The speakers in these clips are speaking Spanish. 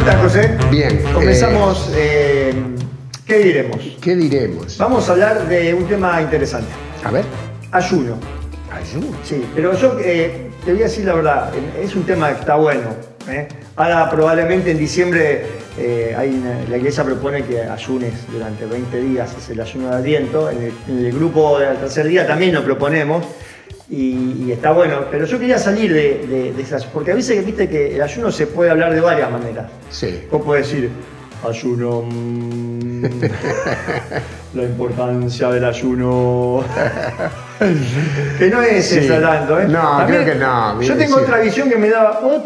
estás, José? Bien. Comenzamos. eh, ¿Qué diremos? ¿Qué diremos? Vamos a hablar de un tema interesante. A ver. Ayuno. Ayuno. Sí, pero yo eh, te voy a decir la verdad, es un tema que está bueno. ¿eh? Ahora probablemente en diciembre eh, hay una- la iglesia propone que ayunes durante 20 días, es el ayuno de Adviento. En el, en el grupo del tercer día también lo proponemos y, y está bueno. Pero yo quería salir de, de- de esas, porque a veces viste que el ayuno se puede hablar de varias maneras. Sí. Vos podés decir, ayuno, mm, la importancia del ayuno. que no es Sí. esa tanto, ¿eh? No, creo que no, Yo tengo sí. otra visión que me daba, "Ot-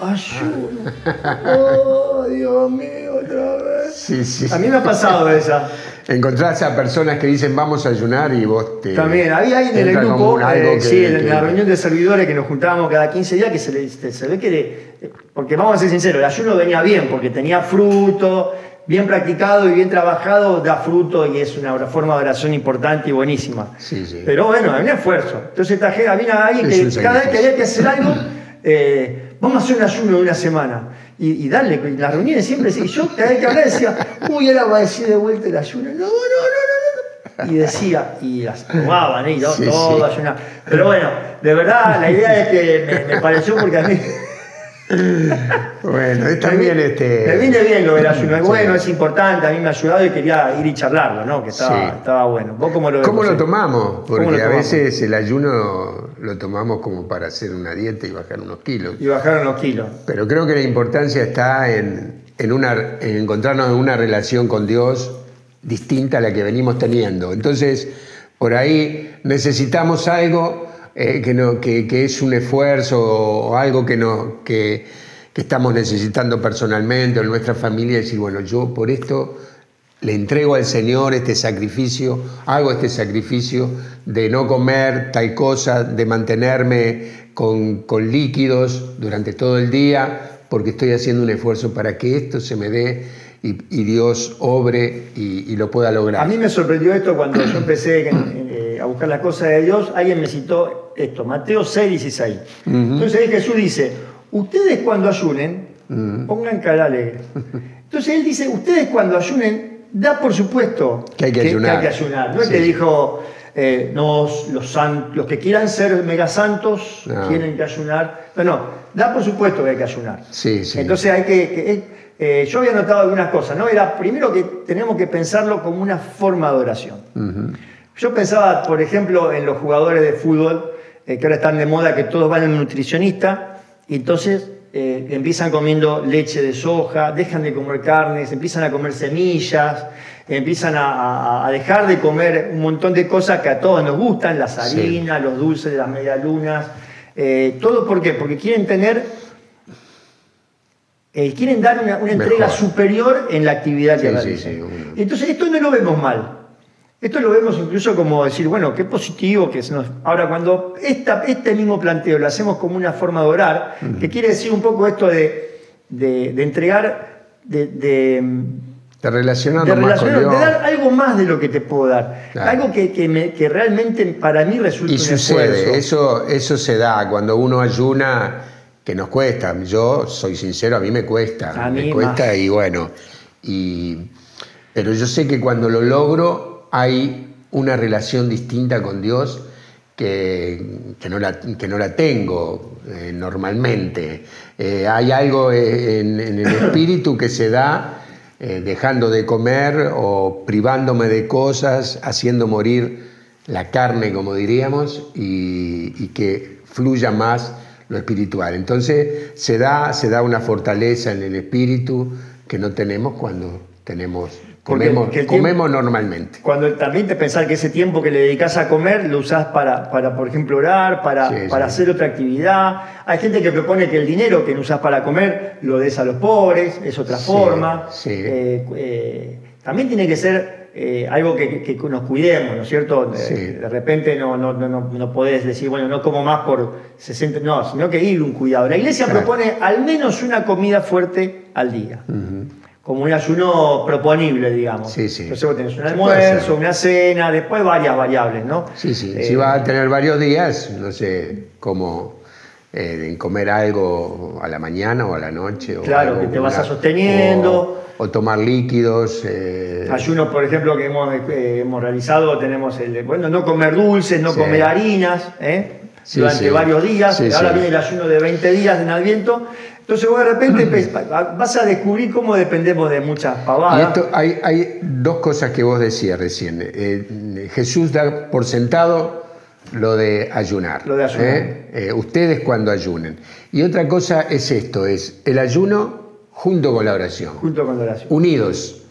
ayuno. Oh, Dios mío, otra vez. Sí, sí. A mí me ha pasado esa. Encontrás a personas que dicen vamos a ayunar y vos te. También, había alguien en el grupo, eh, que- sí, en que- la reunión de servidores que nos juntábamos cada 15 días, que se, le, se ve que, le- porque vamos a ser sinceros, el ayuno venía bien, porque tenía fruto, bien practicado y bien trabajado, da fruto y es una forma de oración importante y buenísima. Sí, sí. Pero bueno, había un esfuerzo. Entonces traje, había alguien Es que cada vez que había que hacer algo, eh, vamos a hacer un ayuno de una semana. Y, y darle, en las reuniones siempre decía, y yo cada vez que hablaba decía, uy, ahora va a decir de vuelta el ayuno. No, no, no, no, no. no. Y decía, y las tomaban, ¿eh? y no, Sí, todo sí. ayunaba. Pero bueno, de verdad, la idea es que me, me pareció porque a mí. Bueno, es me también vi- este. Me viene bien lo del ayuno, es Sí. bueno, es importante, a mí me ha ayudado y quería ir y charlarlo, ¿no? Que estaba, Sí. estaba bueno. ¿Vos cómo lo tomamos? Porque ¿Cómo lo a veces el ayuno lo tomamos como para hacer una dieta y bajar unos kilos. Y bajaron los kilos. Pero creo que la importancia está en, en una, en encontrarnos en una relación con Dios distinta a la que venimos teniendo. Entonces, por ahí necesitamos algo eh, que, no, que, que es un esfuerzo o algo que, no, que, que estamos necesitando personalmente o en nuestra familia, decir, bueno, yo por esto le entrego al Señor este sacrificio, hago este sacrificio de no comer tal cosa, de mantenerme con, con líquidos durante todo el día, porque estoy haciendo un esfuerzo para que esto se me dé y, y Dios obre y, lo pueda lograr. A mí me sorprendió esto cuando yo empecé eh, a buscar las cosas de Dios. Alguien me citó esto, Mateo 6, 16. Entonces ahí Jesús dice, ustedes cuando ayunen, pongan cara alegre. Entonces él dice, ustedes cuando ayunen, da por supuesto Que hay que ayunar. hay que ayunar. No es Sí. que dijo, eh, nos- los, san- los que quieran ser mega santos No. tienen que ayunar. No, no, da por supuesto que hay que ayunar. Sí, sí. Entonces hay que, que- eh, yo había notado algunas cosas, ¿no? Era primero que tenemos que pensarlo como una forma de oración. Yo pensaba, por ejemplo, en los jugadores de fútbol, eh, que ahora están de moda, que todos van a un nutricionista, y entonces eh, empiezan comiendo leche de soja, dejan de comer carnes, empiezan a comer semillas, empiezan a, dejar de comer un montón de cosas que a todos nos gustan, las Sí. harinas, los dulces, las medialunas, eh, todo ¿por qué? Porque quieren tener eh, quieren dar una, una entrega superior en la actividad que Sí, realizan. sí, uno. Entonces, esto no lo vemos mal. Esto lo vemos incluso como decir, bueno, qué positivo que nos... Ahora, cuando esta, este mismo planteo lo hacemos como una forma de orar, que quiere decir un poco esto de, de- de entregar, de, de, relacionarnos de relacionar, de dar algo más de lo que te puedo dar. Claro. Algo que, que me- que realmente para mí resulta Y un sucede, esfuerzo. eso, eso se da cuando uno ayuna, que nos cuesta. Yo soy sincero, a mí me cuesta. A me mí cuesta más. y bueno. Y, pero yo sé que cuando lo logro hay una relación distinta con Dios que, que no, la, que no la tengo eh, normalmente. Eh, hay algo eh, en, en el espíritu que se da eh, dejando de comer o privándome de cosas, haciendo morir la carne, como diríamos, y, y que fluya más lo espiritual. Entonces se da, se da una fortaleza en el espíritu que no tenemos cuando tenemos, comemos, tiempo- comemos normalmente. Cuando también te pensar que ese tiempo que le dedicas a comer lo usás para, para por ejemplo, orar, para, Sí, para sí. hacer otra actividad. Hay gente que propone que el dinero que no usás para comer lo des a los pobres, es otra Sí, forma. Eh, eh, también tiene que ser eh, algo que, nos cuidemos, ¿no es cierto? De, Sí. de repente no, no, no, no- no podés decir, bueno, no como más por 60, no, sino que ir un cuidado. La iglesia Claro. propone al menos una comida fuerte al día. Como un ayuno proponible, digamos. Sí, sí. Entonces vos tenés un almuerzo, una cena, después varias variables, ¿no? Sí, sí. Eh, si vas a tener varios días, no sé, como en comer algo a la mañana o a la noche. Claro, que te vas a sosteniendo. O, tomar líquidos. Ayunos, por ejemplo, que hemos, hemos, realizado, tenemos el, bueno, no comer dulces, no comer harinas, durante varios días. Ahora viene el ayuno de 20 días en Adviento. Entonces vos de repente vas a descubrir cómo dependemos de muchas pavadas. hay, hay, dos cosas que vos decías recién. Eh, Jesús da por sentado lo de ayunar. Lo de ayunar. ¿eh? Eh, ustedes cuando ayunen. Y otra cosa es esto, es el ayuno junto con la oración. Junto con la oración. Unidos.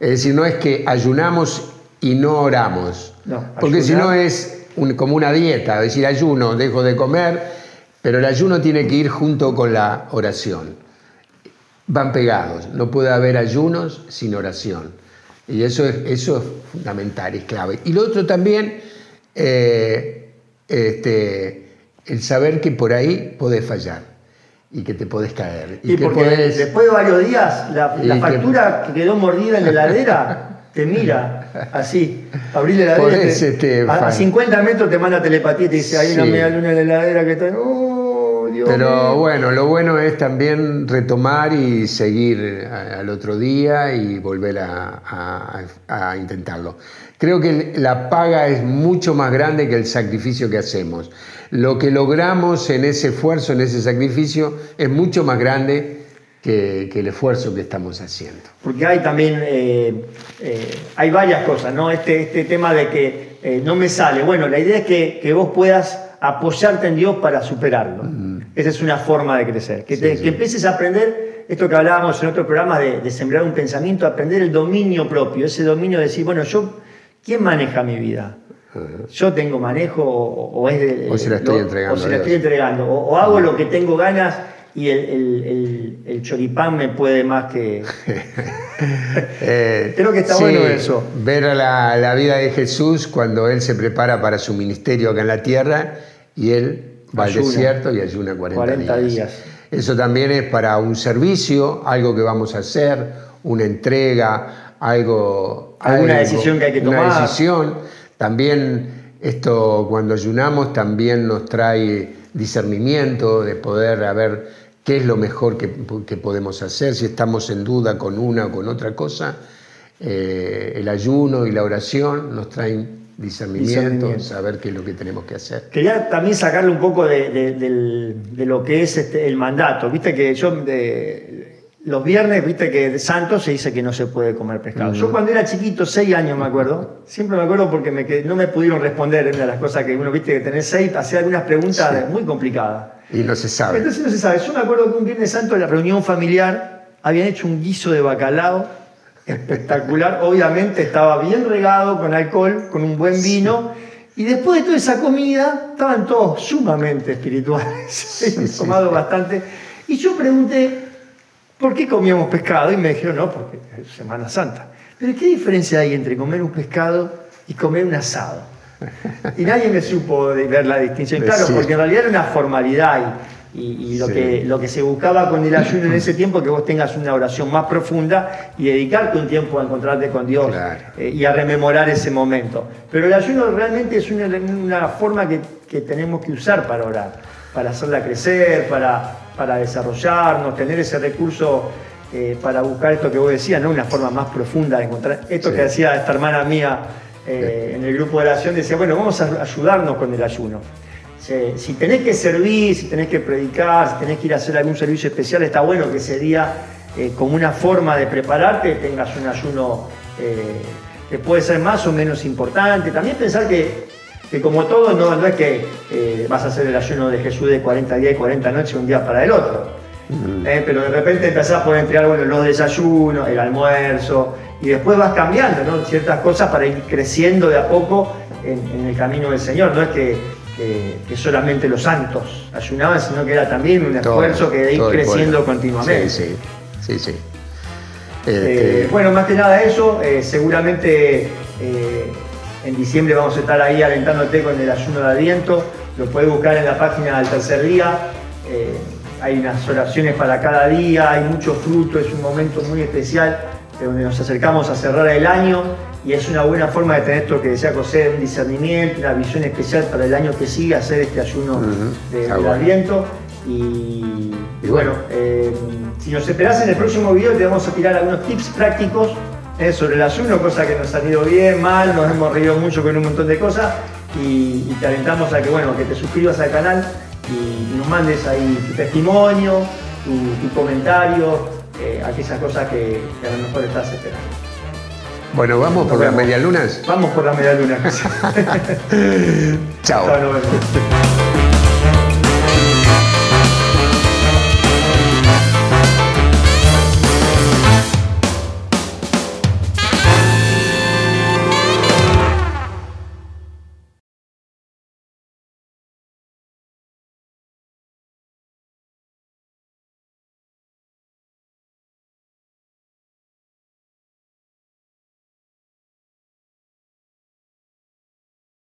Es decir, no es que ayunamos y no oramos. No, porque si no es como una dieta, es decir, ayuno, dejo de comer pero el ayuno tiene que ir junto con la oración. Van pegados, no puede haber ayunos sin oración. Y eso es, eso es fundamental, es clave. Y lo otro también, eh, este, el saber que por ahí podés fallar y que te podés caer. Y, porque después de varios días la, factura que... quedó mordida en la heladera te mira así, abrí la heladera. Este, a, 50 metros te manda telepatía y te dice, hay una media luna en la heladera que está... Pero bueno, lo bueno es también retomar y seguir al otro día y volver a, intentarlo. Creo que la paga es mucho más grande que el sacrificio que hacemos. Lo que logramos en ese esfuerzo, en ese sacrificio, es mucho más grande que, el esfuerzo que estamos haciendo. Porque hay también, eh, eh, hay varias cosas, ¿no? Este, este tema de que eh, no me sale. Bueno, la idea es que, que vos puedas apoyarte en Dios para superarlo. Esa es una forma de crecer. Que, empieces a aprender esto que hablábamos en otro programa de, sembrar un pensamiento, aprender el dominio propio, ese dominio de decir, bueno, yo, ¿quién maneja mi vida? Yo tengo manejo o, es de, o se la estoy entregando. O se la estoy entregando. O, hago lo que tengo ganas y el, choripán me puede más que... Eh, Creo que está bueno eso. Ver la, la, vida de Jesús cuando Él se prepara para su ministerio acá en la tierra y Él va al desierto y ayuna 40, días. Eso también es para un servicio, algo que vamos a hacer, una entrega, algo... Alguna decisión que hay que tomar. Una decisión. También esto, cuando ayunamos, también nos trae discernimiento de poder ver qué es lo mejor que, podemos hacer, si estamos en duda con una o con otra cosa. Eh, el ayuno y la oración nos traen discernimiento, saber qué es lo que tenemos que hacer. Quería también sacarle un poco de, lo que es este, el mandato. Viste que yo los viernes, viste que de santo se dice que no se puede comer pescado. Yo cuando era chiquito, seis años me acuerdo, siempre me acuerdo porque no me pudieron responder, una de las cosas que uno, viste, que tener seis, hacía algunas preguntas muy complicadas. Y no se sabe. Entonces no se sabe. Yo me acuerdo que un viernes santo en la reunión familiar habían hecho un guiso de bacalao espectacular. Obviamente estaba bien regado con alcohol, con un buen vino. Y después de toda esa comida, estaban todos sumamente espirituales, tomado bastante. Y yo pregunté, ¿por qué comíamos pescado? Y me dijeron, no, porque es Semana Santa. Pero ¿qué diferencia hay entre comer un pescado y comer un asado? Y nadie me supo ver la distinción. Claro, porque en realidad era una formalidad. Y, lo, que, lo que se buscaba con el ayuno en ese tiempo es que vos tengas una oración más profunda y dedicarte un tiempo a encontrarte con Dios eh, y a rememorar ese momento. Pero el ayuno realmente es una, forma que, tenemos que usar para orar, para hacerla crecer, para, para desarrollarnos, tener ese recurso eh, para buscar esto que vos decías, ¿no? una forma más profunda de encontrar. Esto que decía esta hermana mía eh, en el grupo de oración, decía, bueno, vamos a ayudarnos con el ayuno si tenés que servir, si tenés que predicar, si tenés que ir a hacer algún servicio especial, está bueno que ese día, eh, como una forma de prepararte, tengas un ayuno eh, que puede ser más o menos importante. También pensar que, como todo, no, es que eh, vas a hacer el ayuno de Jesús de 40 días y 40 noches un día para el otro. pero de repente empezás por entregar bueno, los desayunos, el almuerzo, y después vas cambiando ciertas cosas para ir creciendo de a poco en, en el camino del Señor. No es que que solamente los santos ayunaban, sino que era también un esfuerzo que de ir creciendo continuamente. Sí, sí, sí. Eh, este, bueno, más que nada eso, eh, seguramente eh, en diciembre vamos a estar ahí alentándote con el ayuno de Adviento, lo puedes buscar en la página del tercer día, hay unas oraciones para cada día, hay mucho fruto, es un momento muy especial donde nos acercamos a cerrar el año y es una buena forma de tener esto que decía José, un discernimiento, una visión especial para el año que sigue, hacer este ayuno de, Adviento. Y, bueno, eh, si nos esperás en el próximo video te vamos a tirar algunos tips prácticos eh, sobre el ayuno, cosas que nos han ido bien, mal, nos hemos reído mucho con un montón de cosas y, te alentamos a que, bueno, que te suscribas al canal y, nos mandes ahí tu testimonio, tu, comentario, eh, aquellas cosas que, a lo mejor estás esperando. Bueno, ¿vamos por las medialunas? Vamos por las medialunas. Chao.